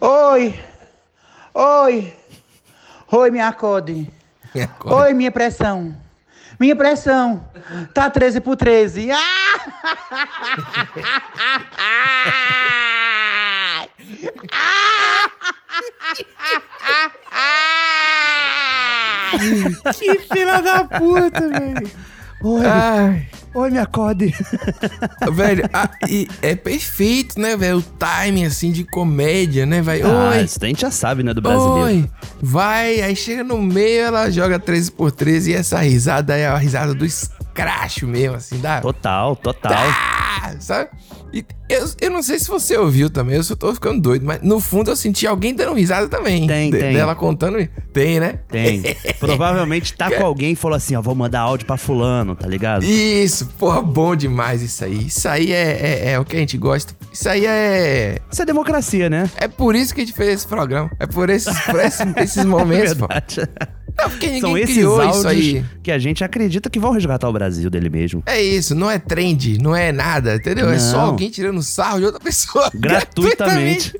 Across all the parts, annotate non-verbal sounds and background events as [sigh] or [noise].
Oi! Oi! Oi, me acode. Me acode. Oi, minha pressão. Minha pressão tá 13 por 13. Ah! Que filha da puta, velho. Oi, Ai, oi, me acode. [laughs] velho, e é perfeito, né, velho? O timing, assim, de comédia, né, velho? Ah, Oi, isso a gente já sabe, né, do brasileiro. Oi, vai, aí chega no meio, ela joga 13 por 13 e essa risada é a risada do escracho mesmo, assim, da... Total, total. Ah, sabe? E eu, eu não sei se você ouviu também, eu só tô ficando doido, mas no fundo eu senti alguém dando risada também. Tem, de- tem. Dela contando. Tem, né? Tem. [laughs] Provavelmente tá com alguém e falou assim, ó, vou mandar áudio pra fulano, tá ligado? Isso, porra, bom demais isso aí. Isso aí é, é, é o que a gente gosta. Isso aí é. Isso é democracia, né? É por isso que a gente fez esse programa. É por esses, por esses, [laughs] esses momentos, pô. Não, ninguém São esses áudios que a gente acredita que vão resgatar o Brasil dele mesmo. É isso, não é trend, não é nada, entendeu? É só Não. alguém tirando sarro de outra pessoa. [laughs] Gratuitamente.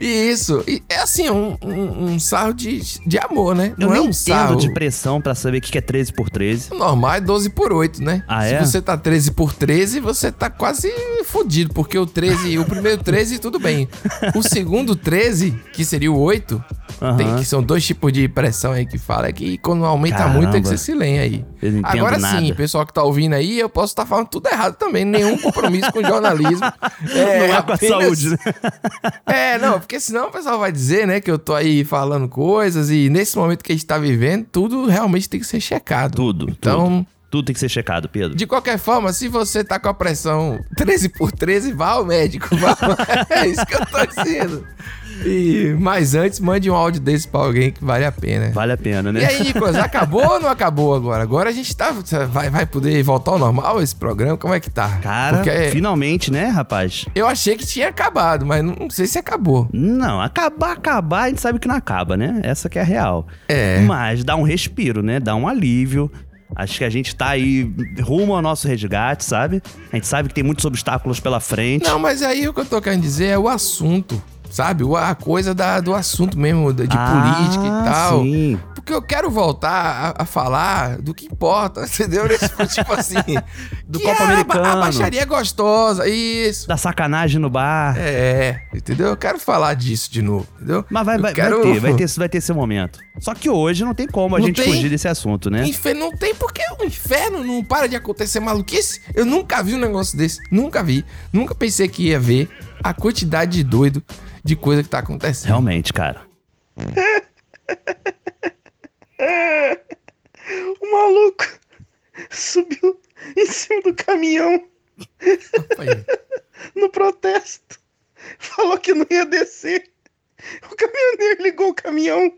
E isso. E é assim, é um, um, um sarro de, de amor, né? Eu não é um sarro. de pressão pra saber o que é 13 por 13. O normal é 12 por 8, né? Ah, Se é? você tá 13 por 13, você tá quase fudido, porque o 13, o primeiro 13, tudo bem. O segundo 13, que seria o 8, Aham. tem, que são dois tipos de pressão aí que fala, é que quando aumenta Caramba. muito é que você se lenha aí. Agora sim, nada. pessoal que tá ouvindo aí, eu posso estar falando tudo errado também. Nenhum compromisso com jornalismo. [laughs] não é com a apenas- saúde, né? [laughs] É, não, porque senão o pessoal vai dizer, né, que eu tô aí falando coisas e nesse momento que a gente tá vivendo, tudo realmente tem que ser checado. Tudo, Então, tudo. Tudo tem que ser checado, Pedro. de qualquer forma, se você tá com a pressão 13 por 13, vá ao médico. Vá. [laughs] É isso que eu tô dizendo. E, mas antes, mande um áudio desse pra alguém que vale a pena. Vale a pena, né? E aí, Nicolas, acabou ou não acabou agora? Agora a gente tá. Vai, vai poder voltar ao normal esse programa? Como é que tá? Cara, Porque finalmente, né, rapaz? eu achei que tinha acabado, mas não, não sei se acabou. Não, acabar, acabar, a gente sabe que não acaba, né? Essa que é a real. É. Mas dá um respiro, né? Dá um alívio. Acho que a gente tá aí rumo ao nosso resgate, sabe? A gente sabe que tem muitos obstáculos pela frente. Não, mas aí o que eu tô querendo dizer é o assunto. Sabe? A coisa da, do assunto mesmo, de Ah, política e tal. Sim. Porque eu quero voltar a, a falar do que importa, [laughs] entendeu? [laughs] Tipo assim. Do que Copa é a Americano. A baixaria gostosa, isso. Da sacanagem no bar. É, entendeu? Eu quero falar disso de novo, entendeu? Mas vai, vai, quero- vai ter, vai [laughs] ter, vai ter seu momento. Só que hoje não tem como a Não gente tem? fugir desse assunto, né? Inferno não tem porque o inferno não para de acontecer maluquice. Eu nunca vi um negócio desse. Nunca vi. Nunca pensei que ia ver a quantidade de doido de coisa que tá acontecendo. Realmente, cara. [laughs] O maluco subiu em cima do caminhão [laughs] no protesto. Falou que não ia descer. O caminhoneiro ligou o caminhão.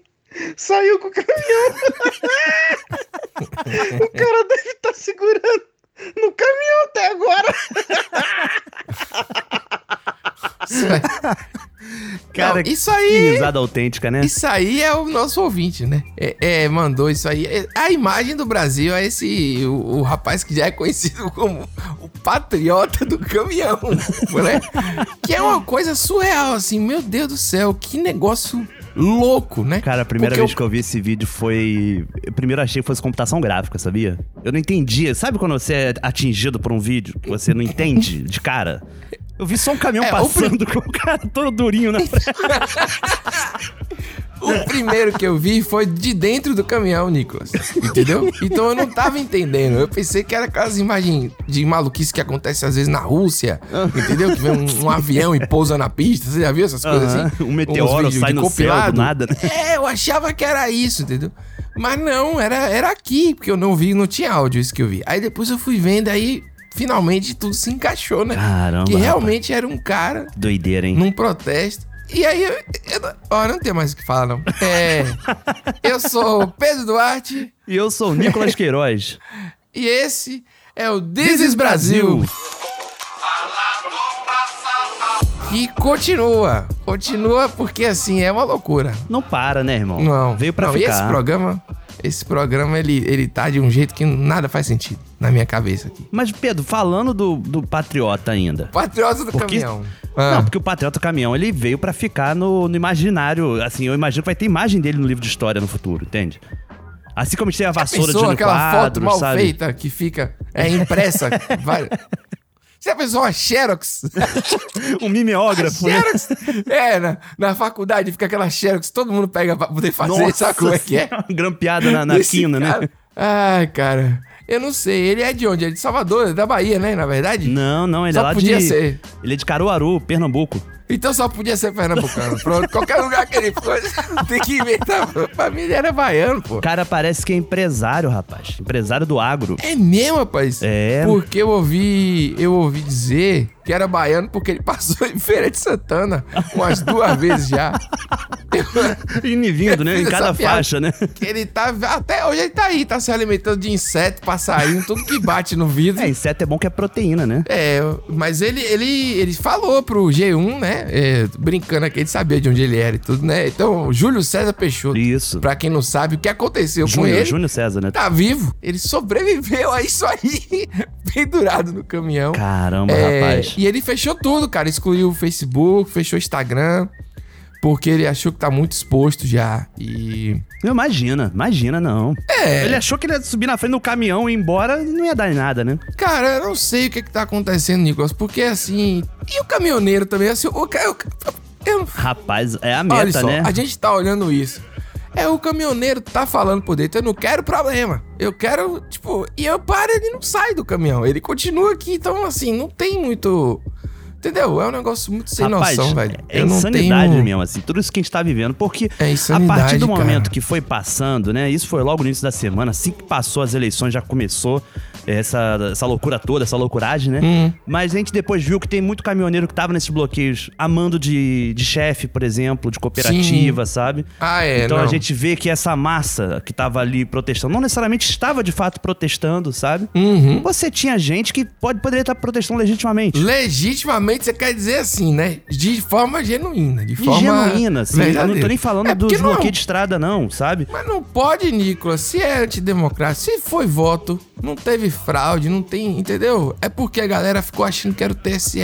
Saiu com o caminhão. [laughs] o cara deve estar segurando no caminhão até agora. Isso [laughs] aí. Cara, Não, isso aí. risada autêntica, né? Isso aí é o nosso ouvinte, né? É, é, mandou isso aí. É, a imagem do Brasil é esse. O, o rapaz que já é conhecido como o patriota do caminhão, [laughs] né? Que é uma coisa surreal, assim. Meu Deus do céu, que negócio louco, né? Cara, a primeira Porque vez eu- que eu vi esse vídeo foi. Eu primeiro achei que fosse computação gráfica, sabia? Eu não entendia. Sabe quando você é atingido por um vídeo que você não entende de cara? Eu vi só um caminhão É, o passando com o cara todo durinho na frente. [laughs] O primeiro que eu vi foi de dentro do caminhão, Nicolas. Entendeu? Então eu não tava entendendo. Eu pensei que era aquelas imagens de maluquice que acontece às vezes na Rússia. [laughs] Entendeu? Que vem um, um avião e pousa na pista. Você já viu essas coisas Aham, assim? um meteoro sai no céu do nada, né? É, eu achava que era isso, entendeu? Mas não, era, era aqui, porque eu não vi, não tinha áudio isso que eu vi. Aí depois eu fui vendo, aí finalmente tudo se encaixou, né? Caramba, Que realmente era um cara Doideira, hein? num protesto. E aí, eu, eu, ó, não tenho mais o que falar, não. É. [laughs] eu sou o Pedro Duarte E eu sou o Nicolas Queiroz. [laughs] e esse é o This is Brasil. E continua. Continua porque, assim, é uma loucura. Não para, né, irmão? Não. Veio pra não, E ficar. esse programa, esse programa, ele, ele tá de um jeito que nada faz sentido. Na minha cabeça aqui. Mas, Pedro, falando do, do Patriota ainda. Patriota do Porque- caminhão. Ah, Não, porque o Patriota Caminhão, ele veio pra ficar no, no imaginário. Assim, eu imagino que vai ter imagem dele no livro de história no futuro, entende? Assim como a gente tem a vassoura de pensou Jânio aquela foto Quadros, mal sabe? feita que fica é impressa? [laughs] vai... Você já pensou uma Xerox? Um mimeógrafo, né? Xerox? É, na, na faculdade fica aquela Xerox todo mundo pega pra poder fazer, sabe como é que é? [laughs] Grampeada na, na quina, né? cara- Ai, cara. Eu não sei. Ele é de onde? Ele é de Salvador, é da Bahia, né? Na verdade? Não, não, ele Só é lá podia de... ser. Ele é de Caruaru, Pernambuco. Então só podia ser pernambucano. Pronto, qualquer lugar que ele fosse, [laughs] tem que inventar. A família era baiano, pô. O cara parece que é empresário, rapaz. Empresário do agro. É mesmo, rapaz? É. Porque eu ouvi, eu ouvi dizer que era baiano porque ele passou em Feira de Santana umas duas vezes já. Indo [laughs] e vindo, né? Em cada faixa, né? Que ele tá. Até hoje ele tá aí, tá se alimentando de inseto, passarinho, tudo que bate no vidro. É, inseto é bom que é proteína, né? É, mas ele, ele, ele falou pro G1, né? é, brincando aqui, ele sabia de onde ele era e tudo, né? Então, Júlio César Peixoto. Isso. Pra quem não sabe, o que aconteceu com Júnior, ele. Júnior César, né? Tá vivo. Ele sobreviveu a isso aí, [laughs] pendurado no caminhão. Caramba, É, rapaz. E ele fechou tudo, cara. Excluiu o Facebook, fechou o Instagram. Porque ele achou que tá muito exposto já. E. Não, imagina, imagina não. É. Ele achou que ele ia subir na frente do caminhão e ir embora e não ia dar em nada, né? Cara, eu não sei o que, que tá acontecendo, Nicolas. Porque assim. E o caminhoneiro também, assim. O, eu, Rapaz, é a olha meta, só, né? a gente tá olhando isso. É, o caminhoneiro tá falando por dentro, eu não quero problema. Eu quero, tipo, e eu paro, ele não sai do caminhão. Ele continua aqui, então, assim, não tem muito. Entendeu? É um negócio muito sem Rapaz, noção, velho. É eu não insanidade tenho... mesmo, assim, tudo isso que a gente tá vivendo. Porque É a partir do cara. momento que foi passando, né? Isso foi logo no início da semana, assim que passou as eleições, já começou essa, essa loucura toda, essa loucuragem, né? Hum. Mas a gente depois viu que tem muito caminhoneiro que tava nesses bloqueios, amando de, de chefe, por exemplo, de cooperativa, sabe? Ah, é, então não. a gente vê que essa massa que tava ali protestando, não necessariamente estava de fato protestando, sabe? Uhum. Você tinha gente que pode, poderia estar protestando legitimamente. Legitimamente, você quer dizer assim, né? De forma genuína. De De forma. genuína, assim. Eu não tô nem falando É dos não é bloqueios de estrada, não, sabe? Mas não pode, Nicolas. Se é antidemocrático, se foi voto, não teve fraude, não tem. Entendeu? É porque a galera ficou achando que era o TSE.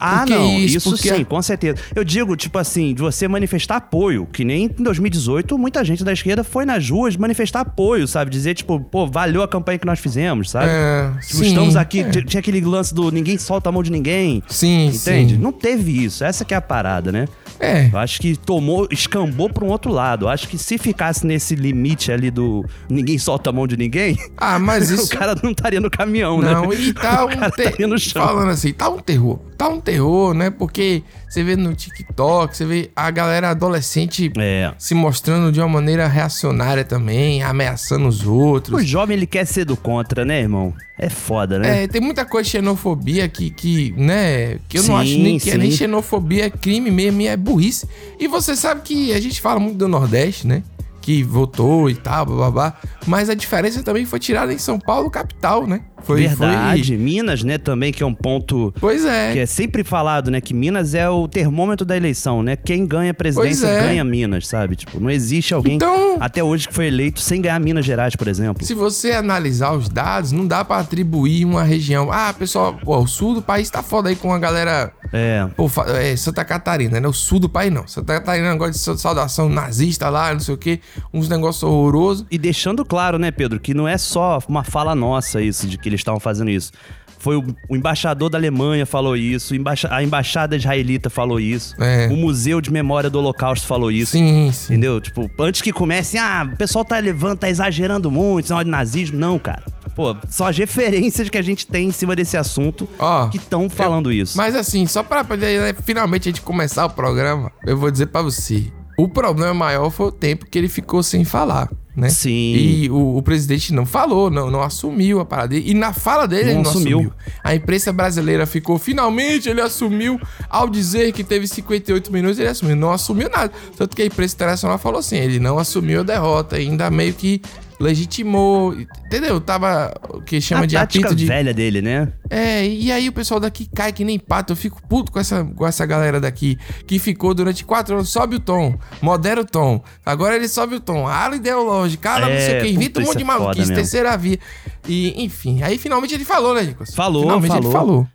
Ah, porque não, isso, porque sim, com certeza. Eu digo, tipo assim, de você manifestar apoio, que nem em 2018 muita gente da esquerda foi nas ruas manifestar apoio, sabe? Dizer, tipo, pô, valeu a campanha que nós fizemos, sabe? É, Tipo, sim, estamos aqui, é. tinha aquele lance do ninguém solta a mão de ninguém. Sim, Entende? sim. Não teve isso. Essa que é a parada, né? É. Eu acho que tomou, escambou pra um outro lado. Eu acho que se ficasse nesse limite ali do ninguém solta a mão de ninguém, Ah, mas [laughs] isso. o cara não estaria no caminhão, né? Não, e tá [laughs] um te... estaria no chão. Falando assim, tá um terror. Tá um terror, né? Porque você vê no TikTok, você vê a galera adolescente É. se mostrando de uma maneira reacionária também, ameaçando os outros. O jovem, ele quer ser do contra, né, irmão? É foda, né? É, tem muita coisa de xenofobia que, que né, que eu não Sim, acho nem que é sim. nem xenofobia, é crime mesmo e é burrice. E você sabe que a gente fala muito do Nordeste, né? Que votou e tal, babá. Mas a diferença também foi tirada em São Paulo, capital, né? Foi, Verdade. Minas, né, também, que é um ponto Foi... Pois é. que é sempre falado, né? Que Minas é o termômetro da eleição, né? Quem ganha a presidência é. ganha Minas, sabe? Tipo, não existe alguém Então- até hoje que foi eleito sem ganhar Minas Gerais, por exemplo. Se você analisar os dados, não dá pra atribuir uma região. Ah, pessoal, pô, o sul do país tá foda aí com a galera. É. Pô, é, Santa Catarina, né? O sul do país não. Santa Catarina é um negócio de sa- saudação nazista lá, não sei o quê. Uns negócios horrorosos. E deixando claro, né, Pedro, que não é só uma fala nossa isso, de que eles estavam fazendo isso. Foi o, o embaixador da Alemanha falou isso, embaixa- a embaixada israelita falou isso, É. o Museu de Memória do Holocausto falou isso. Sim, sim. Entendeu? Tipo, antes que comece, ah, o pessoal tá levando, tá exagerando muito, isso é de nazismo. Não, cara. Pô, são as referências que a gente tem em cima desse assunto Ó, que estão falando isso. Mas assim, só pra poder né, finalmente a gente começar o programa, eu vou dizer pra você. O problema maior foi o tempo que ele ficou sem falar, né? Sim. E o, o presidente não falou, não, não assumiu a parada dele. E na fala dele Não ele não assumiu. assumiu. A imprensa brasileira ficou, finalmente ele assumiu. Ao dizer que teve 58 minutos, ele assumiu. Não assumiu nada. Tanto que a imprensa internacional falou assim, ele não assumiu a derrota. Ainda meio que legitimou, entendeu? Tava o que chama a de apito de. velha dele, né? É, e aí o pessoal daqui cai que nem pato. Eu fico puto com essa, com essa galera daqui que ficou durante quatro anos. Sobe o tom, modera o tom. Agora ele sobe o tom. Ala ideológica, ala não sei o É, que, invita um monte de é maluquice, terceira via. E, enfim, aí finalmente ele falou, né, Nicolas? Falou, finalmente ele falou.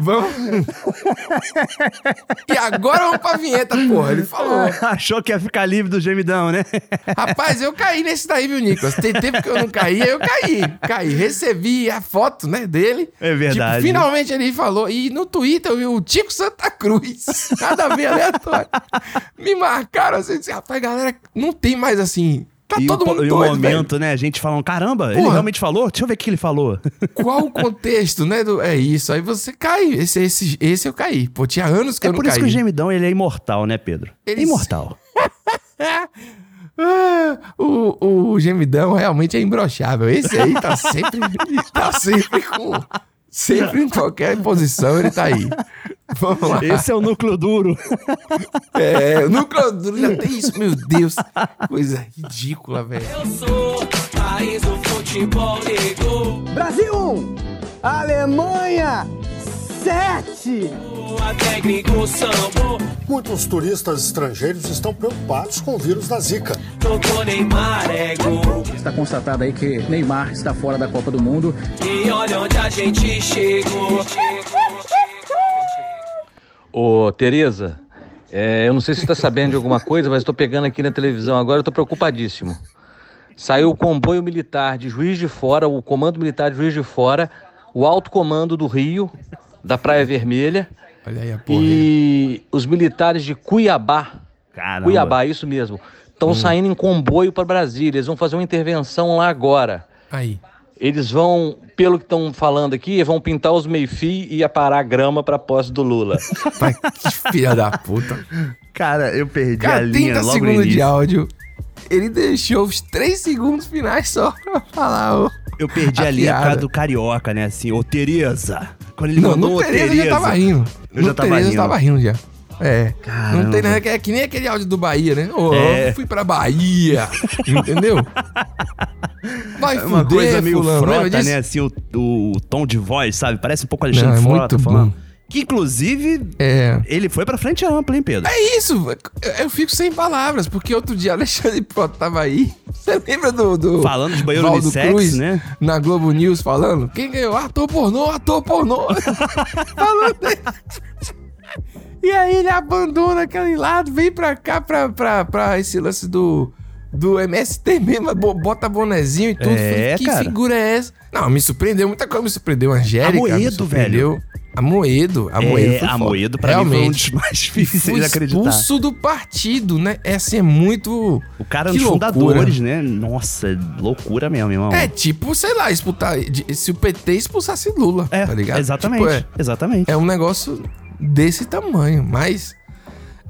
Vamos. e agora vamos pra vinheta, porra. Ele falou. [laughs] Achou que ia ficar livre do gemidão, né? Rapaz, eu caí nesse daí, viu, Nicolas? Tem tempo que eu não caí, eu caí. Caí. Recebi a foto, né, dele. É verdade. Tipo, finalmente ele falou. E no Twitter eu vi o Tico Santa Cruz. Nada a ver aleatório. Me marcaram assim, disse, rapaz, galera, não tem mais assim. Tá e todo o, mundo e o doido, momento, né? A gente falando, caramba, ele Porra. realmente falou? Deixa eu ver o que ele falou. velho. [laughs] Qual o contexto, né? Do... É isso. Aí você cai. Esse, esse, esse eu caí. Pô, tinha anos que é eu não por isso caí. que o gemidão, ele é imortal, né, Pedro? Ele- Imortal. [laughs] O, o gemidão realmente é imbrochável. Esse aí tá sempre, tá sempre com. Sempre em qualquer posição ele tá aí. Vamos lá. Esse é o núcleo duro. É, o núcleo duro já tem isso, meu Deus. Coisa ridícula, velho. Eu sou país do futebol negro. Brasil 1, Alemanha 7. Muitos turistas estrangeiros estão preocupados com o vírus da Zika. É. Está constatado aí que Neymar está fora da Copa do Mundo. E olha onde a gente chegou. Ô, Tereza, é, eu não sei se você está sabendo de alguma coisa, mas estou pegando aqui na televisão agora, estou preocupadíssimo. Saiu o comboio militar de Juiz de Fora, o comando militar de Juiz de Fora, o alto comando do Rio, da Praia Vermelha, Olha aí a porra. e os militares de Cuiabá, Caramba. Cuiabá, isso mesmo, estão saindo em comboio para Brasília, eles vão fazer uma intervenção lá agora. Aí. Eles vão, pelo que estão falando aqui, vão pintar os meio-fio e aparar a grama para a posse do Lula. Pai, que filha da puta. Cara, eu perdi a Cara, linha 30 logo no segundos de áudio. Ele deixou os 3 segundos finais só pra falar. ô. Eu perdi a, A linha piada. do carioca, né? Assim, ô Tereza. Quando ele Não, mandou no ô Tereza eu Tereza. já tava rindo. Eu no já tava Tereza eu rindo. tava rindo já. É. Caramba. Não tem nada que é que nem aquele áudio do Bahia, né? Ô, É. eu fui pra Bahia. Entendeu? Vai É uma fuder, coisa meio fulano. frota, né? Assim, o, o, o tom de voz, sabe? Parece um pouco Alexandre Não, é Frota muito falando. bom. Que, inclusive, É. ele foi pra frente ampla, hein, Pedro? É isso, eu- fico sem palavras, porque outro dia [laughs] Alexandre Frota tava aí. Você lembra do. do Falando de banheiro Valdo unissex, Cruz, né? Na Globo News falando. Quem ganhou? Ator pornô, ator pornô. [laughs] falando. E aí ele abandona aquele lado, vem pra cá, pra, pra, pra esse lance do. Do MST mesmo, bo- bota bonezinho e tudo. É, Falei, que cara. figura é essa? Não, me surpreendeu, muita coisa me surpreendeu. Angélica. me Amoedo, surpreendeu. Amoedo, Amoedo. é, a. Moedo pra mim foi um Realmente. dos mais [laughs] difíceis de acreditar. expulso do partido, né? É assim, é muito. O cara dos loucura. fundadores, né? Nossa, loucura mesmo, irmão. É tipo, sei lá, expulsar. Se o PT expulsasse Lula, É, tá ligado? exatamente. Tipo, é, Exatamente. é um negócio desse tamanho, mas.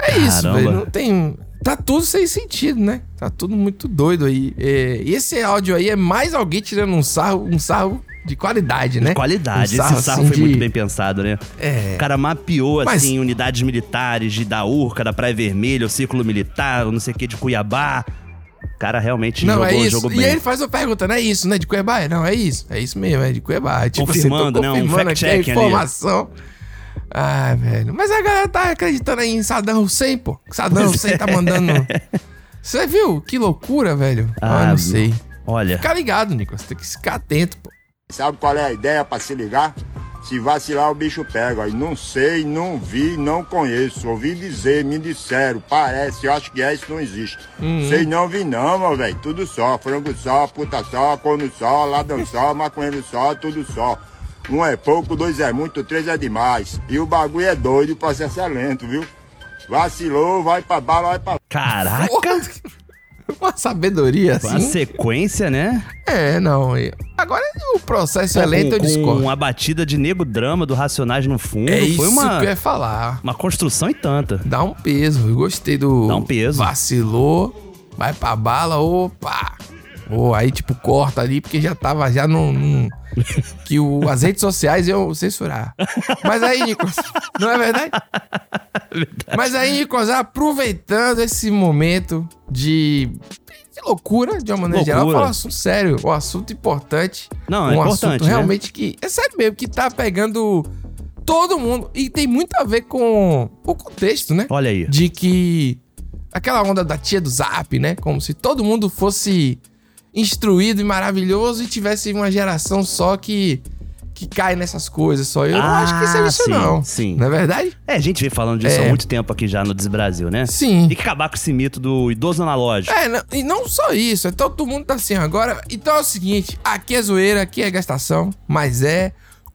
É isso, Caramba. velho. Não tem. Tá tudo sem sentido, né? Tá tudo muito doido aí. É, e esse áudio aí é mais alguém tirando um sarro, um sarro de qualidade, né? De qualidade. Um Esse sarro assim, foi muito de- bem pensado, né? É. O cara mapeou, Mas- assim, unidades militares de da Urca, da Praia Vermelha, o Círculo Militar, o não sei o que, de Cuiabá. O cara realmente Não, jogou, é isso. jogou E bem. aí ele faz uma pergunta, não é isso, né? De Cuiabá? Não, é isso. É isso mesmo, é de Cuiabá. Tipo, Confirmando, assim, né? Um fact-checking ali. informação. Ai, velho. Mas a galera tá acreditando aí em Saddam Hussein, pô. Saddam Pois Hussein é. tá mandando... Você viu? Que loucura, velho. Ah, não sei. Olha, Fica ligado, Nicolas. Tem que ficar atento, pô. Sabe qual é a ideia para se ligar? Se vacilar, o bicho pega. Aí não sei, não vi, não conheço. Ouvi dizer, me disseram, parece, eu acho que é, isso não existe. Sei não, vi não, meu velho. Tudo só. Frango só, puta só, corno só, ladrão só, maconheiro só, tudo só. Um é pouco, dois é muito, três é demais. E o bagulho é doido, o processo é lento, viu? Vacilou, vai pra bala, vai pra [laughs] caraca, Uma sabedoria a assim. sequência, né? É, não. Agora o processo é lento, eu discordo. uma batida de nego drama do Racionais no fundo. É isso Foi uma, que eu ia falar. uma construção e tanta. Dá um peso. Eu gostei do. Dá um peso. Vacilou, vai pra bala, opa. Ou aí, tipo, corta ali, porque já tava já num. num- [laughs] que o, as redes sociais iam censurar. Mas aí, Nicolas, não é verdade? Mas aí, Nicolas, aproveitando esse momento de, de loucura, de uma maneira geral, Loucura. fala um assunto sério, um assunto importante. Não, é um importante, assunto né? realmente que. É sério mesmo, que tá pegando todo mundo. E tem muito a ver com o contexto, né? Olha aí. De que. Aquela onda da tia do zap, né? Como se todo mundo fosse instruído e maravilhoso e tivesse uma geração só que. Que cai nessas coisas só. Eu não Ah, acho que seja isso, sim, não. sim. Não é verdade? É, a gente vem falando disso É. há muito tempo aqui já no Desbrasil, né? Sim. Tem que acabar com esse mito do idoso analógico. É, não- e não só isso, é todo mundo tá assim agora. Então é o seguinte, aqui é zoeira, aqui é gastação, mas é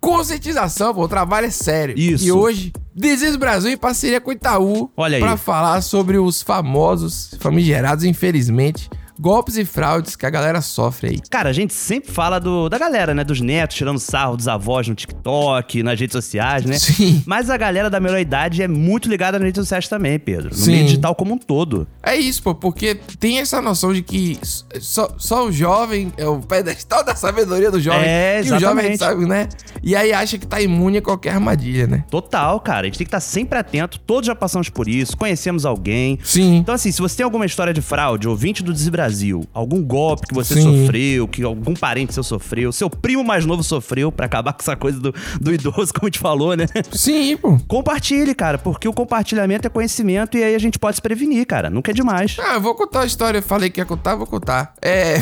conscientização, pô, o trabalho é sério. Isso. E hoje, Desis Brasil em parceria com o Itaú Olha aí. pra falar sobre os famosos, famigerados, infelizmente, golpes e fraudes que a galera sofre aí. Cara, a gente sempre fala do, da galera, né? Dos netos tirando sarro dos avós no TikTok, nas redes sociais, né? Sim. Mas a galera da melhor idade é muito ligada nas redes sociais também, Pedro. No Sim. meio digital como um todo. É isso, pô, porque tem essa noção de que só, só o jovem é o pedestal da sabedoria do jovem. É, que o jovem exatamente. sabe, né? E aí acha que tá imune a qualquer armadilha, né? Total, cara. A gente tem que estar sempre atento. Todos já passamos por isso, conhecemos alguém. Sim. Então, assim, se você tem alguma história de fraude, ouvinte do Desbrasil, algum golpe que você Sim. sofreu, que algum parente seu sofreu, seu primo mais novo sofreu, pra acabar com essa coisa do, do idoso, como a gente falou, né? Sim, pô. Compartilhe, cara, porque o compartilhamento é conhecimento e aí a gente pode se prevenir, cara. Nunca é demais. Ah, eu vou contar a história. Eu falei que ia contar, vou contar. É.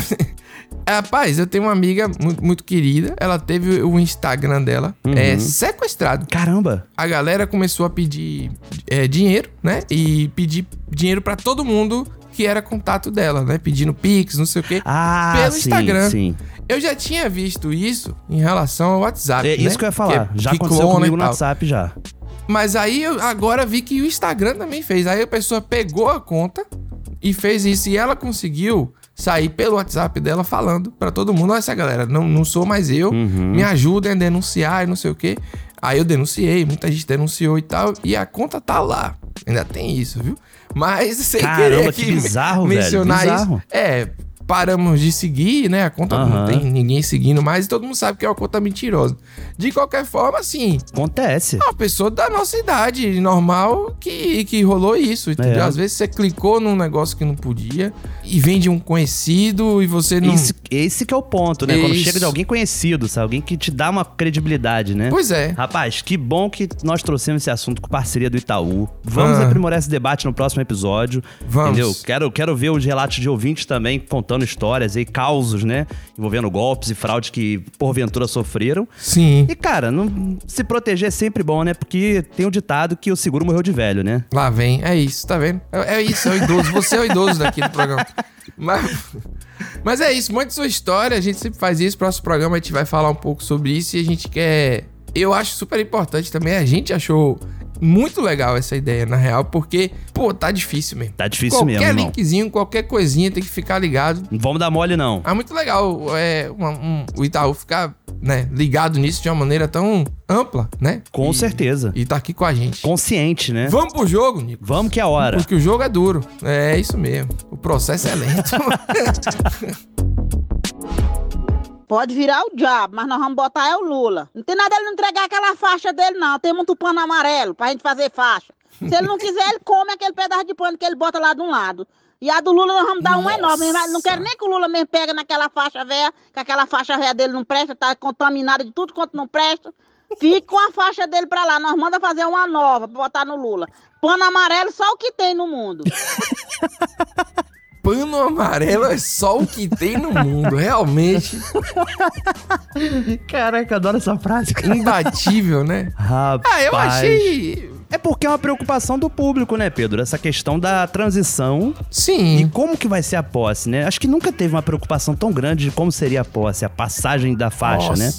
[laughs] Rapaz, eu tenho uma amiga muito, muito querida. Ela teve o Instagram dela é, sequestrado. Caramba! A galera começou a pedir é, dinheiro, né? E pedir dinheiro pra todo mundo que era contato dela, né? Pedindo pix, não sei o quê. Ah, pelo sim, Instagram. sim. Eu já tinha visto isso em relação ao WhatsApp. É né? isso que eu ia falar. Que- já que aconteceu comigo no. WhatsApp já. Mas aí eu agora vi que o Instagram também fez. Aí a pessoa pegou a conta e fez isso. E ela conseguiu sair pelo WhatsApp dela falando pra todo mundo: Olha essa galera, não, não sou mais eu, Uhum. me ajudem a denunciar e não sei o quê. Aí eu denunciei, muita gente denunciou e tal. E a conta tá lá. Ainda tem isso, viu? Mas sem Caramba, querer que bizarro, velho, mencionar bizarro. isso. É. Paramos de seguir, né? A conta não Aham. tem ninguém seguindo mais e todo mundo sabe que é uma conta mentirosa. De qualquer forma, assim, Acontece. uma pessoa da nossa idade, normal, que, que rolou isso, entendeu? É. Às vezes você clicou num negócio que não podia e vem de um conhecido e você não. Esse, esse que é o ponto, né? Quando Isso. chega de alguém conhecido, sabe? Alguém que te dá uma credibilidade, né? Pois é. Rapaz, que bom que nós trouxemos esse assunto com parceria do Itaú. Vamos Ah. aprimorar esse debate no próximo episódio. Vamos. Entendeu? Quero, quero ver os relatos de ouvintes também contando histórias aí, causos, né? Envolvendo golpes e fraudes que porventura sofreram. Sim. E, cara, não, se proteger é sempre bom, né? Porque tem um ditado que o seguro morreu de velho, né? Lá vem. É isso, tá vendo? É, é isso, é o idoso. Você é o idoso daqui do programa. Mas, mas é isso, mande sua história. A gente sempre faz isso. Próximo programa a gente vai falar um pouco sobre isso e a gente quer. Eu acho super importante também. A gente achou muito legal essa ideia, na real, porque, pô, tá difícil mesmo. Tá difícil qualquer mesmo, irmão. linkzinho, qualquer coisinha tem que ficar ligado. Não vamos dar mole, não. É muito legal é, uma- um- o Itaú ficar né, ligado nisso de uma maneira tão ampla, né? Com E- certeza. E tá aqui com a gente. Consciente, né? Vamos pro jogo, Nico. Vamos que é a hora. Porque o jogo é duro. É isso mesmo. O processo é lento. [laughs] Pode virar o diabo, mas nós vamos botar é o Lula. Não tem nada ele não entregar aquela faixa dele, não. Tem muito pano amarelo pra gente fazer faixa. Se ele não quiser, ele come aquele pedaço de pano que ele bota lá de um lado. E a do Lula nós vamos dar um enorme. Não quero nem que o Lula mesmo pega naquela faixa velha, que aquela faixa velha dele não presta, tá contaminada de tudo quanto não presta. Fique com a faixa dele pra lá. Nós manda fazer uma nova pra botar no Lula. Pano amarelo só o que tem no mundo. [laughs] Pano amarelo é só o que tem no mundo. Realmente Caraca, adoro essa frase, cara. imbatível, né? Rapaz. Ah, eu achei. É porque é uma preocupação do público, né, Pedro? Essa questão da transição e Sim. como que vai ser a posse, né? Acho que nunca teve uma preocupação tão grande de como seria a posse, a passagem da faixa, né?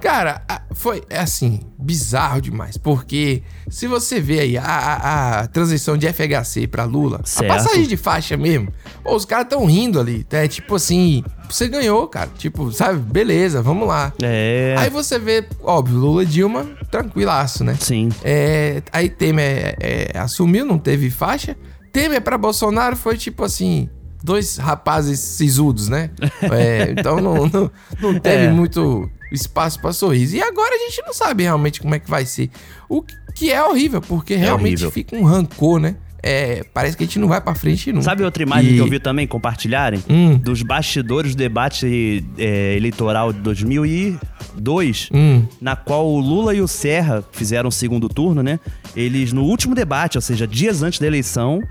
Cara, foi é assim, bizarro demais. Porque se você vê aí a, a- a transição de FHC pra Lula, Certo. a passagem de faixa mesmo, os caras tão rindo ali. É tipo assim, você ganhou, cara. Tipo, sabe, beleza, vamos lá. É. Aí você vê, óbvio, Lula e Dilma, tranquilaço, né? Sim. É, aí Temer é, é, assumiu, não teve faixa. Temer pra Bolsonaro foi tipo assim, dois rapazes sisudos, né? [laughs] É, então não, não, não teve É. muito espaço pra sorriso. E agora a gente não sabe realmente como é que vai ser. O, que- é horrível, porque realmente horrível. fica um rancor, né? É, parece que a gente não vai pra frente nunca. Sabe outra imagem E- que eu vi também compartilharem? Hum. Dos bastidores do debate é, eleitoral de 2002, Hum. na qual o Lula e o Serra fizeram o segundo turno, né? Eles, no último debate, ou seja, dias antes da eleição,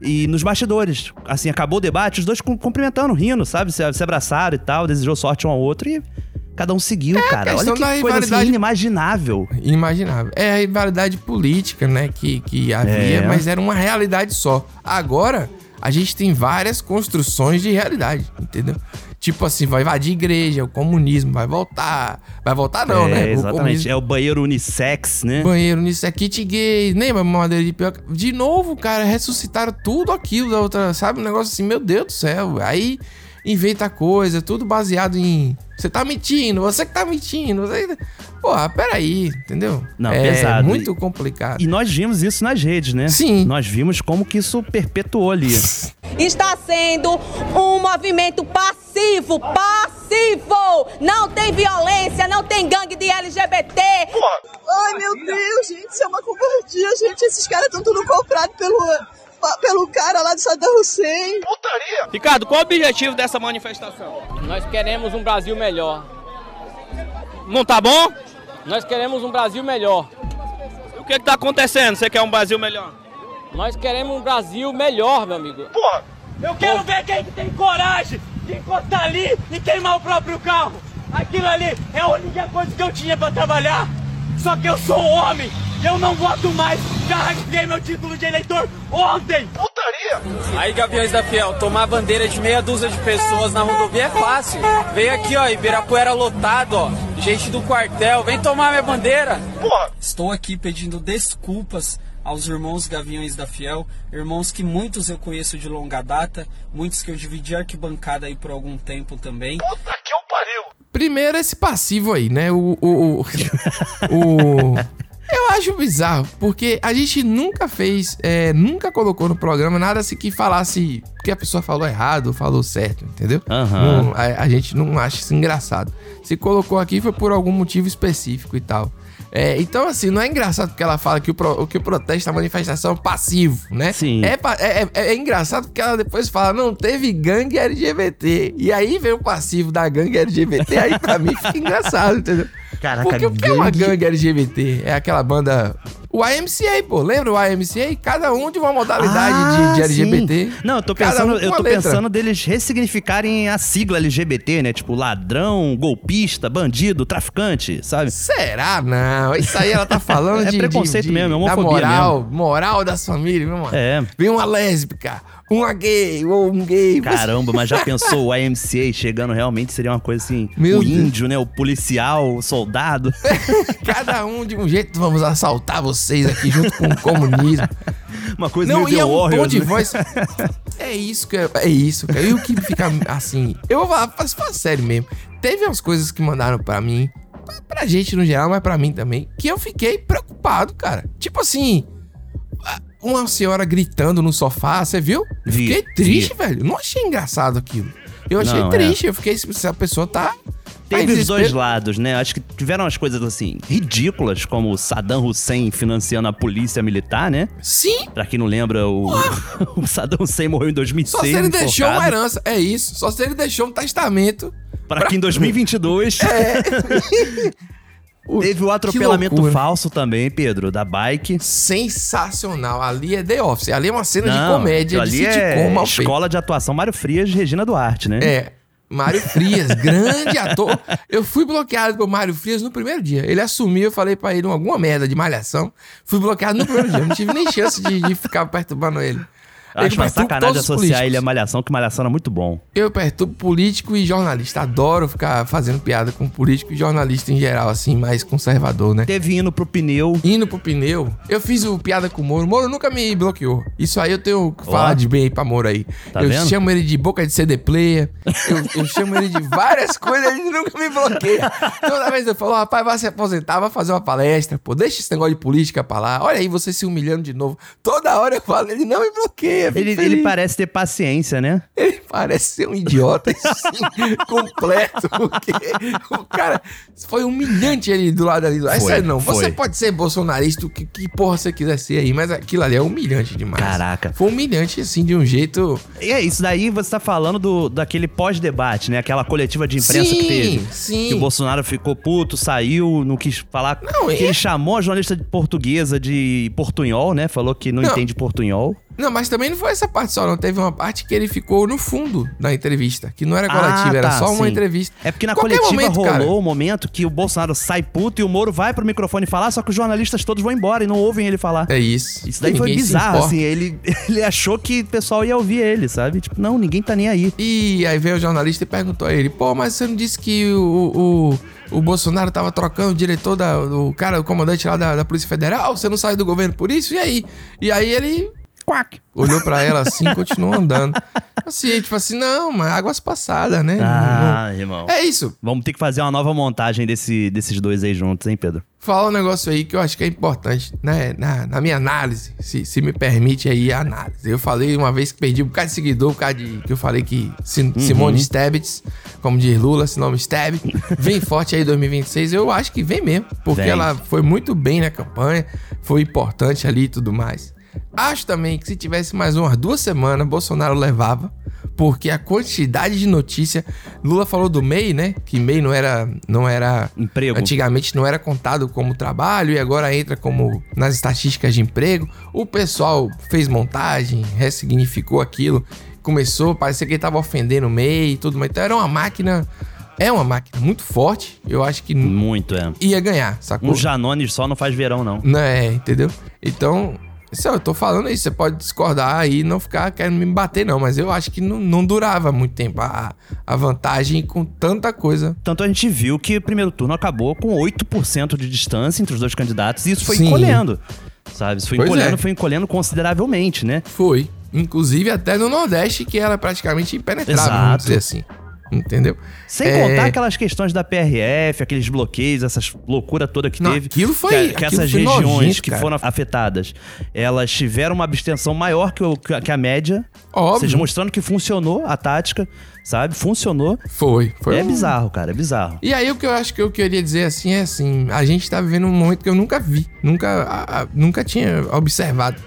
e nos bastidores, assim, acabou o debate, os dois cum- cumprimentando, rindo, sabe? Se, se abraçaram e tal, desejou sorte um ao outro e cada um seguiu, cara. Olha que coisa assim, rivalidade- inimaginável. Inimaginável. É a rivalidade política, né, que, que havia, É. mas era uma realidade só. Agora, a gente tem várias construções de realidade, entendeu? Tipo assim, vai invadir igreja, o comunismo vai voltar. Vai voltar não, é, né? O Exatamente. comunismo- É o banheiro unissex, né? Banheiro nisso é kit gay, lembra madeira de pioca? De novo, cara, ressuscitaram tudo aquilo da outra, sabe? Um negócio assim, meu Deus do céu. Aí inventa coisa, tudo baseado em. Você tá mentindo, você que tá mentindo. Você... Porra, peraí, entendeu? Não, é pesado. muito complicado. E nós vimos isso nas redes, né? Sim. Nós vimos como que isso perpetuou ali. Está sendo um movimento passivo, passivo! Não tem violência, não tem gangue de LGBT. Ai, meu Deus, gente, isso é uma covardia, gente. Esses caras estão tudo comprados pelo, pelo cara lá do Saddam Hussein. Putaria! Ricardo, qual o objetivo dessa manifestação? Nós queremos um Brasil melhor. Não tá bom? Nós queremos um Brasil melhor. O que que tá acontecendo? Você quer um Brasil melhor? Nós queremos um Brasil melhor, meu amigo. Porra! Eu quero ver quem que tem coragem de encostar ali e queimar o próprio carro. Aquilo ali é a única coisa que eu tinha pra trabalhar. Só que eu sou homem, eu não voto mais. Já rasguei meu título de eleitor ontem. Putaria! Aí, Gaviões da Fiel, tomar bandeira de meia dúzia de pessoas na rodovia é fácil. Vem aqui, ó, Ibirapuera lotado, ó. Gente do quartel, vem tomar minha bandeira. Estou aqui pedindo desculpas aos irmãos Gaviões da Fiel, irmãos que muitos eu conheço de longa data, muitos que eu dividi arquibancada aí por algum tempo também. Primeiro, esse passivo aí, né? O. o, o, o- eu acho bizarro, porque a gente nunca fez, é, nunca colocou no programa nada assim que falasse que a pessoa falou errado ou falou certo, entendeu? Aham. Não, a, a gente não acha isso engraçado. Se colocou aqui foi por algum motivo específico e tal. É, então, assim, não é engraçado porque ela fala que o, pro- que o protesto, a manifestação é passivo, né? Sim. É, é, é- é engraçado porque ela depois fala, não teve gangue LGBT. E aí vem o passivo da gangue LGBT, aí pra mim fica engraçado, entendeu? Caraca, Porque o que é uma gangue LGBT? É aquela banda. O YMCA, pô. Lembra o YMCA? Cada um de uma modalidade de, de Ah, LGBT. sim. Não, eu tô pensando, um eu tô letra. pensando deles ressignificarem a sigla LGBT, né? Tipo ladrão, golpista, bandido, traficante, sabe? Será? Não. Isso aí ela tá falando [laughs] É de. preconceito de- de- mesmo, é Da homofobia moral, moral das famílias, meu mano. É. Vem uma lésbica, uma gay ou um gay. Caramba, mas já [laughs] pensou o YMCA chegando realmente seria uma coisa assim, Meu o Deus. índio, né, o policial, o soldado. [laughs] Cada um de um jeito, vamos assaltar vocês aqui junto com o comunismo. [laughs] Uma coisa Não, meio e The é um tom de né? voz. É isso, que é, é isso, cara. E o que fica assim. Eu vou falar, faz, sério mesmo. Teve umas coisas que mandaram pra mim, pra, gente no geral, mas pra mim também, que eu fiquei preocupado, cara. Tipo assim. Uma senhora gritando no sofá, você viu? Vi, fiquei triste, vi. velho. Não achei engraçado aquilo. Eu achei Não, é. triste. Eu fiquei. Se a pessoa tá. Teve os dois lados, né? Acho que tiveram as coisas assim, ridículas, como o Saddam Hussein financiando a polícia militar, né? Sim. Pra quem não lembra, o, [laughs] o Saddam Hussein morreu em 2006. Só se ele deixou uma enforcado. herança. É isso. Só se ele deixou um testamento. Pra que em 2022. [laughs] Teve o atropelamento falso também, Pedro, da bike. Sensacional. Ali é The Office. Ali é uma cena de Não, comédia, aquilo de ali sitcom é mal feito. Escola de Atuação Mário Frias, Regina Duarte, né? É. Mário Frias, grande ator. Eu fui bloqueado por Mário Frias no primeiro dia. Ele assumiu, eu falei pra ele alguma merda de malhação. Fui bloqueado no primeiro dia. Não tive nem chance de, de ficar perturbando ele. Acho uma sacanagem associar ele a Malhação, que Malhação era muito bom. Eu perturbo político e jornalista. Adoro ficar fazendo piada com político e jornalista em geral, assim, mais conservador, né? Teve indo pro pneu. Indo pro pneu. Eu fiz o piada com o Moro. O Moro nunca me bloqueou. Isso aí eu tenho que falar de bem aí pra Moro aí. Tá eu vendo? chamo ele de boca de CD player. Eu, eu chamo ele de várias coisas, ele nunca me bloqueia. Toda vez eu falo, "Ó, rapaz, vai se aposentar, vai fazer uma palestra, pô, deixa esse negócio de política pra lá. Olha aí, você se humilhando de novo. Toda hora eu falo, ele não me bloqueia. Ele, ele parece ter paciência, né? Ele parece ser um idiota, [laughs] assim, completo, porque o cara foi humilhante ali do lado ali. É Foi, sério, não. Você foi. pode ser bolsonarista, o que, que porra você quiser ser aí, mas aquilo ali é humilhante demais. Caraca. Foi humilhante, assim, de um jeito. E é isso daí, você tá falando do, daquele pós-debate, né? Aquela coletiva de imprensa Sim, que teve. sim. Que o Bolsonaro ficou puto, saiu, não quis falar. Não, que é- ele chamou a jornalista de portuguesa de portunhol, né? Falou que não, Não. entende portunhol. Não, mas também não foi essa parte só, não. Teve uma parte que ele ficou no fundo da entrevista, que não era coletiva, era tá, só uma sim. entrevista. É porque na Qualquer coletiva momento, rolou cara. o momento que o Bolsonaro sai puto e o Moro vai pro microfone falar, só que os jornalistas todos vão embora e não ouvem ele falar. É isso. Isso daí foi bizarro, assim. Ele, [laughs] ele achou que o pessoal ia ouvir ele, sabe? Tipo, não, ninguém tá nem aí. E aí veio o jornalista e perguntou a ele: pô, mas você não disse que o, o, o Bolsonaro tava trocando o diretor, da, o cara, o comandante lá da, da Polícia Federal? Você não saiu do governo por isso? E aí? E aí ele. Quack. Olhou pra ela assim e continuou andando. [laughs] Assim, tipo assim, não, mas águas passadas, né? Ah, Não- irmão. É isso. Vamos ter que fazer uma nova montagem desse, desses dois aí juntos, hein, Pedro? Fala um negócio aí que eu acho que é importante, né? Na, na minha análise, se, se me permite aí a análise. Eu falei uma vez que perdi um bocado de seguidor, por causa de que eu falei que Sim- Simone Stebitz, como diz Lula, esse nome Steb, [laughs] vem forte aí em 2026. Eu acho que vem mesmo, porque Vem. ela foi muito bem na campanha, foi importante ali e tudo mais. Acho também que se tivesse mais umas duas semanas, Bolsonaro levava, porque a quantidade de notícia. Lula falou do MEI, né? Que MEI não era. Não era Emprego. Antigamente não era contado como trabalho e agora entra como nas estatísticas de emprego. O pessoal fez montagem, ressignificou aquilo, começou, parecia que ele tava ofendendo o MEI e tudo, mas então era uma máquina. É uma máquina muito forte. Eu acho que Muito, é. ia ganhar, sacou? Um Janones só não faz verão, não. Não é, entendeu? Então, isso eu tô falando isso, você pode discordar aí e não ficar querendo me bater, não, mas eu acho que não, não durava muito tempo a, a vantagem com tanta coisa. Tanto a gente viu que o primeiro turno acabou com 8% de distância entre os dois candidatos e isso foi Sim. encolhendo. Sabe? Isso foi Pois encolhendo, é. foi encolhendo consideravelmente, né? Foi. Inclusive até no Nordeste, que era praticamente impenetrável, vamos Exato. dizer assim. Entendeu? Sem É, contar aquelas questões da PRF, aqueles bloqueios, essas loucura toda que Não, teve. aquilo foi- Que, que aquilo essas foi regiões nojento, que cara. foram afetadas, elas tiveram uma abstenção maior que, o- que a média. Óbvio. Ou seja, mostrando que funcionou a tática, sabe? Funcionou. Foi. foi é um- bizarro, cara, é bizarro. E aí o que eu acho que eu queria dizer assim é assim, a gente tá vivendo um momento que eu nunca vi, nunca, a- a- nunca tinha observado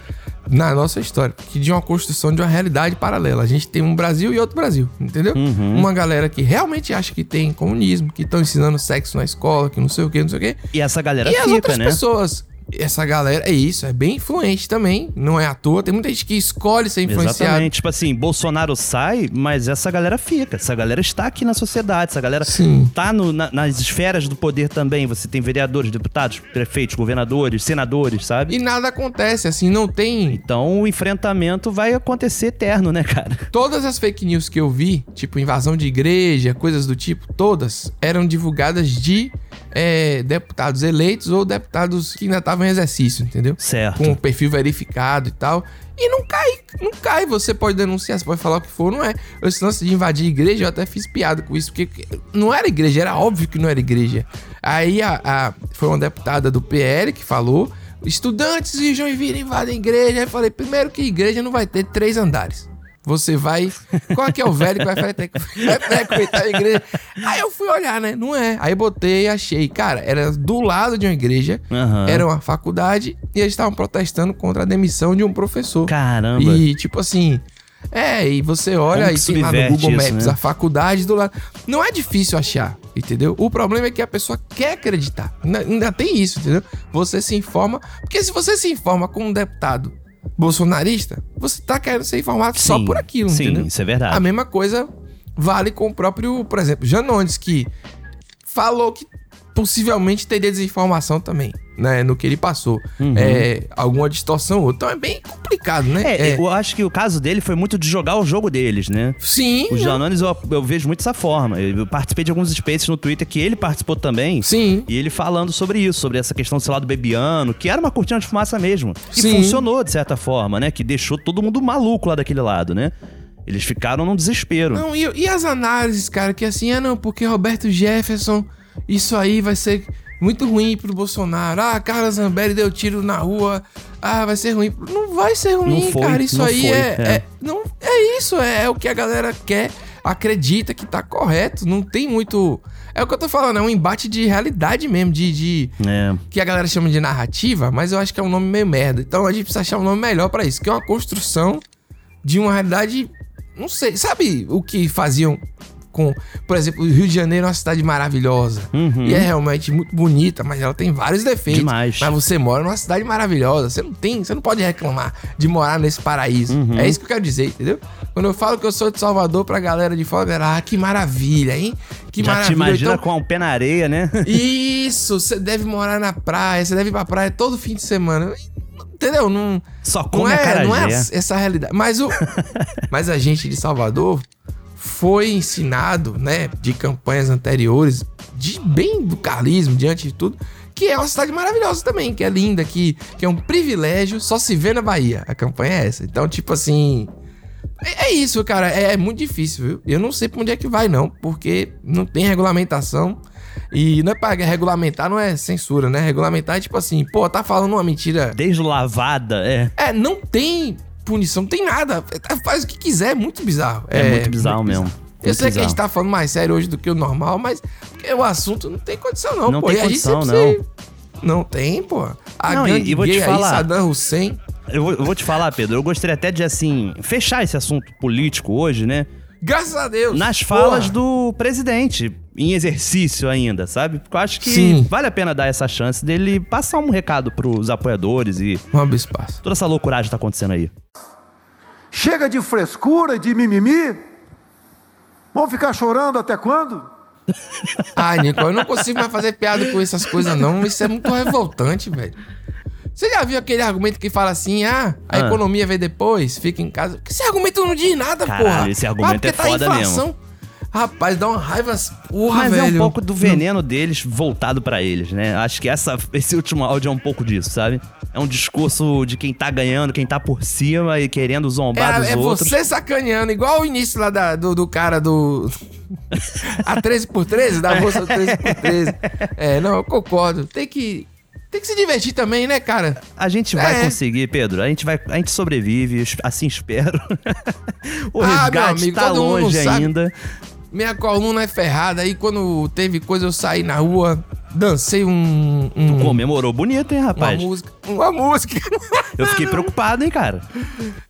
na nossa história, que de uma construção de uma realidade paralela. A gente tem um Brasil e outro Brasil, entendeu? Uhum. Uma galera que realmente acha que tem comunismo, que estão ensinando sexo na escola, que não sei o que, não sei o que. E essa galera e as fica, outras né? pessoas. Essa galera, é isso, é bem influente também, não é à toa. Tem muita gente que escolhe ser influenciado. Exatamente. Tipo assim, Bolsonaro sai, mas essa galera fica. Essa galera está aqui na sociedade. Essa galera Sim. tá no- na- nas esferas do poder também. Você tem vereadores, deputados, prefeitos, governadores, senadores, sabe? E nada acontece, assim, não tem. Então o enfrentamento vai acontecer eterno, né, cara? Todas as fake news que eu vi, tipo invasão de igreja, coisas do tipo, todas eram divulgadas de é, deputados eleitos ou deputados que ainda estavam em exercício, entendeu? Certo. Com o perfil verificado e tal. E não cai, não cai. Você pode denunciar, você pode falar o que for, não é. Esse lance de invadir igreja, eu até fiz piada com isso, porque não era igreja, era óbvio que não era igreja. Aí a, a- foi uma deputada do PL que falou: estudantes de Joinville invadem igreja. Aí eu falei: primeiro que igreja não vai ter três andares. Você vai. Qual é que é o velho que vai frequentar a igreja? Aí eu fui olhar, né? Não é. Aí botei e achei. Cara, era do lado de uma igreja, Aham. era uma faculdade, e eles estavam protestando contra a demissão de um professor. Caramba. E tipo assim. É, e você olha e tem lá no Google isso, Maps né? a faculdade do lado. Não é difícil achar, entendeu? O problema é que a pessoa quer acreditar. Ainda, ainda tem isso, entendeu? Você se informa. Porque se você se informa com um deputado bolsonarista, você tá querendo ser informado só Sim, por aquilo, sim, entendeu? isso é verdade. A mesma coisa vale com o próprio, por exemplo, Janones, que falou que possivelmente teria desinformação também, né? No que ele passou. Uhum. É, alguma distorção ou. Então é bem complicado, né? É, eu acho que o caso dele foi muito de jogar o jogo deles, né? Sim. Os Janones eu, eu vejo muito dessa forma. Eu participei de alguns spaces no Twitter que ele participou também. Sim. E ele falando sobre isso, sobre essa questão, sei lá, do Bebiano, que era uma cortina de fumaça mesmo. E Sim. funcionou de certa forma, né? Que deixou todo mundo maluco lá daquele lado, né? Eles ficaram num desespero. Não, e, e as análises, cara, que assim, ah não, porque Roberto Jefferson, isso aí vai ser muito ruim pro Bolsonaro. Ah, Carla Zambelli deu tiro na rua. Ah, vai ser ruim. Não vai ser ruim, foi, cara. Isso aí foi, é, é. é- Não, é é isso, é o que a galera quer, acredita que tá correto. Não tem muito. É o que eu tô falando, é um embate de realidade mesmo, de. de- É. Que a galera chama de narrativa, mas eu acho que é um nome meio merda. Então a gente precisa achar um nome melhor pra isso, que é uma construção de uma realidade. Não sei, sabe o que faziam com. Por exemplo, o Rio de Janeiro é uma cidade maravilhosa. E é realmente muito bonita, mas ela tem vários defeitos. Demais. Mas você mora numa cidade maravilhosa. Você não tem, você não pode reclamar de morar nesse paraíso. Uhum. É isso que eu quero dizer, entendeu? Quando eu falo que eu sou de Salvador pra galera de fora, galera, ah, que maravilha, hein? Que Já te maravilha. imagina Então, com um pé na areia, né? [laughs] isso, você deve morar na praia, você deve ir pra praia todo fim de semana. Entendeu? Não, Só não come é, não é essa a realidade. Mas, o, [laughs] mas a gente de Salvador foi ensinado, né, de campanhas anteriores, de bem do carlismo, diante de tudo, que é uma cidade maravilhosa também, que é linda, que, que é um privilégio, só se vê na Bahia. A campanha é essa. Então, tipo assim. É, é isso, cara. É, é muito difícil, viu? Eu não sei pra onde é que vai, não, porque não tem regulamentação. E não é pra regulamentar, não é censura, né? Regulamentar é tipo assim, pô, tá falando uma mentira. Deslavada, é. É, não tem punição, não tem nada. Faz o que quiser, é muito bizarro. É, muito bizarro mesmo. Eu Muito sei que a gente bizarro. tá falando mais sério hoje do que o normal, mas o assunto não tem condição, não, Não pô. tem E condição, se- Não tem, pô. A Não, e- gangue e vou te gay aí, falar. Saddam Hussein. Eu vou, eu vou te falar, Pedro, eu gostaria até de, assim, fechar esse assunto político hoje, né? Graças a Deus. Nas falas Porra. do presidente, em exercício ainda, sabe? Porque eu acho que Sim. vale a pena dar essa chance dele passar um recado pros apoiadores e. Vamos abrir espaço. Toda essa loucuragem que tá acontecendo aí. Chega de frescura, de mimimi. Vão ficar chorando até quando? [laughs] Ai, Nico, eu não consigo mais fazer piada com essas coisas, não. Isso é muito revoltante, velho. Você já viu aquele argumento que fala assim, ah, a Ah. economia vem depois, fica em casa? Esse argumento não diz nada, Caralho, porra. esse argumento porque é tá foda inflação. Rapaz, dá uma raiva, porra, Mas velho. é um pouco do veneno deles voltado pra eles, né? Acho que essa, esse último áudio é um pouco disso, sabe? É um discurso de quem tá ganhando, quem tá por cima e querendo zombar dos É, é outros. você sacaneando, igual o início lá da- do, do cara do. [laughs] A 13x13, da do 13x13. [laughs] É, não, eu concordo. Tem que. Tem que se divertir também, né, cara? A gente vai É. conseguir, Pedro. A gente vai, a gente sobrevive, assim espero. [laughs] o Ah, resgate amigo, tá longe ainda. Minha coluna é ferrada. Aí quando teve coisa, eu saí na rua, dancei um. um Comemorou bonito, hein, uma rapaz? música. Uma música. Eu fiquei [laughs] preocupado, hein, cara.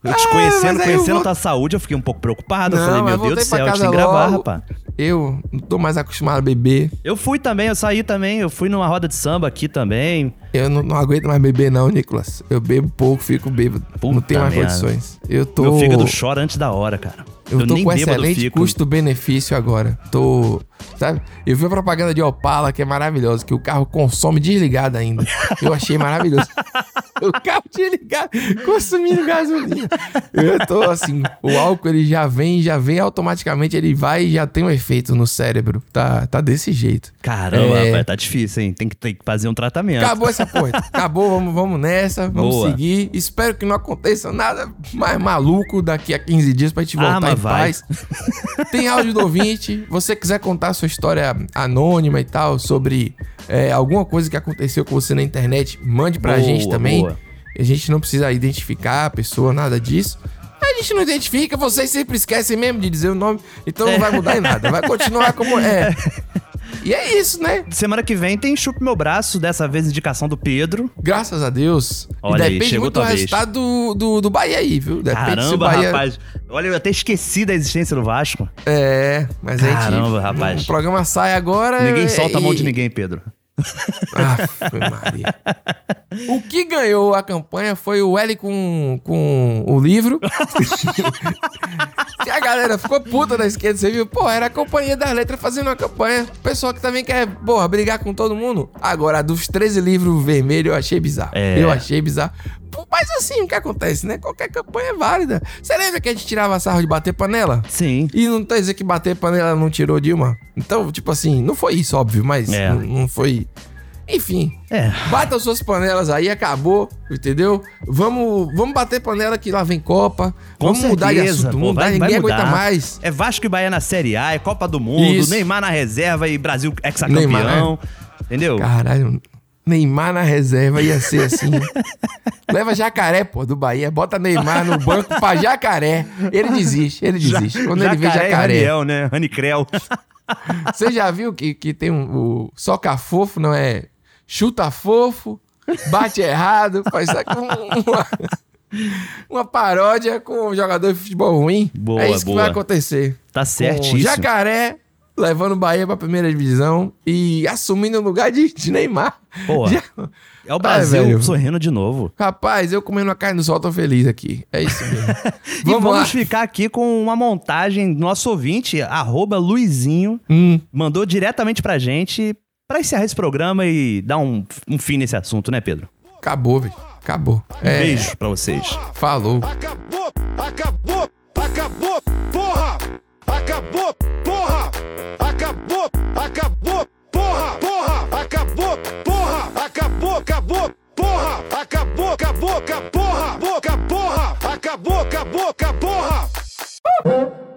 Eu te Ah, conhecendo, eu conhecendo vou- tua saúde, eu fiquei um pouco preocupado. eu falei, meu Deus do céu, tem que gravar, rapaz. Eu não tô mais acostumado a beber. Eu fui também, eu saí também, eu fui numa roda de samba aqui também. Eu não, não aguento mais beber, não, Nicolas. Eu bebo pouco, fico bêbado. não Puta tenho mais merda. condições. Eu tô. Meu fígado chora antes da hora, cara. Eu, tô nem com excelente custo-benefício agora. Tô. Sabe? Eu vi a propaganda de Opala, que é maravilhosa, que o carro consome desligado ainda. Eu achei maravilhoso. [laughs] [laughs] o carro desligado, consumindo gasolina. Eu tô assim, o álcool ele já vem, já vem automaticamente, ele vai e já tem um efeito no cérebro. Tá, tá desse jeito. Caramba, É. rapaz, tá difícil, hein? Tem que, tem que fazer um tratamento. Acabou essa porra. [laughs] Acabou, vamos, vamos nessa, vamos Boa. seguir. Espero que não aconteça nada mais maluco daqui a 15 dias pra gente voltar Ah, em vai. paz. Tem áudio do ouvinte. Você quiser contar sua história anônima e tal, sobre é, alguma coisa que aconteceu com você na internet, mande pra Boa, gente também. A gente não precisa identificar a pessoa, nada disso. A gente não identifica, vocês sempre esquecem mesmo de dizer o nome, então não vai mudar em nada. Vai continuar como [laughs] é. E é isso, né? Semana que vem tem Chupe Meu Braço, dessa vez indicação do Pedro. Graças a Deus. Olha e aí, depende chegou muito do resultado do, do, do Bahia aí, viu? Depende Caramba, Bahia... rapaz. Olha, eu até esqueci da existência do Vasco. É, mas a gente... Caramba, rapaz. O programa sai agora... Ninguém solta a mão de e- ninguém, Pedro. [laughs] O que ganhou a campanha foi o L com, com o livro. que [laughs] a galera ficou puta da esquerda, você viu? Pô, era a Companhia das Letras fazendo uma campanha. O pessoal que também quer, porra, brigar com todo mundo. Agora, dos 13 livros vermelhos, eu achei bizarro. É. Eu achei bizarro. Mas assim, o que acontece, né? Qualquer campanha é válida. Você lembra que a gente tirava sarro de bater panela? Sim. E não tá dizendo que bater panela não tirou Dilma? Então, tipo assim, não foi isso, óbvio, mas É. não, não foi. Enfim. É. Batam suas panelas aí, acabou, entendeu? Vamos, vamos bater panela que lá vem Copa. Com vamos mudar de certeza, assunto, pô, mudar, vai- vai ninguém mudar. aguenta mais. É Vasco e Bahia na Série A, é Copa do Mundo, Isso. Neymar na reserva e Brasil Neymar, ex-campeão. Entendeu? Caralho. Neymar na reserva ia ser assim. [laughs] Leva jacaré, pô, do Bahia. Bota Neymar no banco pra jacaré. Ele desiste, ele desiste. Quando ele vê Jacaré jacaré. Raniel, né? Ranicrel. [laughs] Você já viu que, que tem um, o soca fofo, não é? Chuta fofo, bate errado, faz uma, uma paródia com um jogador de futebol ruim. Boa, é isso boa. que vai acontecer. Tá Com certíssimo. Jacaré levando o Bahia pra primeira divisão e assumindo o lugar de, de Neymar. Pô, Já- é o Brasil Ai, sorrindo de novo. Rapaz, eu comendo uma carne do sol tô feliz aqui. É isso mesmo. [laughs] e Vamos vamos lá. ficar aqui com uma montagem do nosso ouvinte, arroba Luizinho, Hum. mandou diretamente pra gente pra encerrar esse programa e dar um, um fim nesse assunto, né, Pedro? Acabou, velho. Acabou. Um É, beijo pra vocês. Falou. Acabou, acabou, acabou, porra! Acabou, porra! Acabou, acabou, porra, porra! Acabou, porra! Acabou, acabou, porra! Acabou, acabou, porra! Boca, porra! Acabou, acabou, acabou, porra!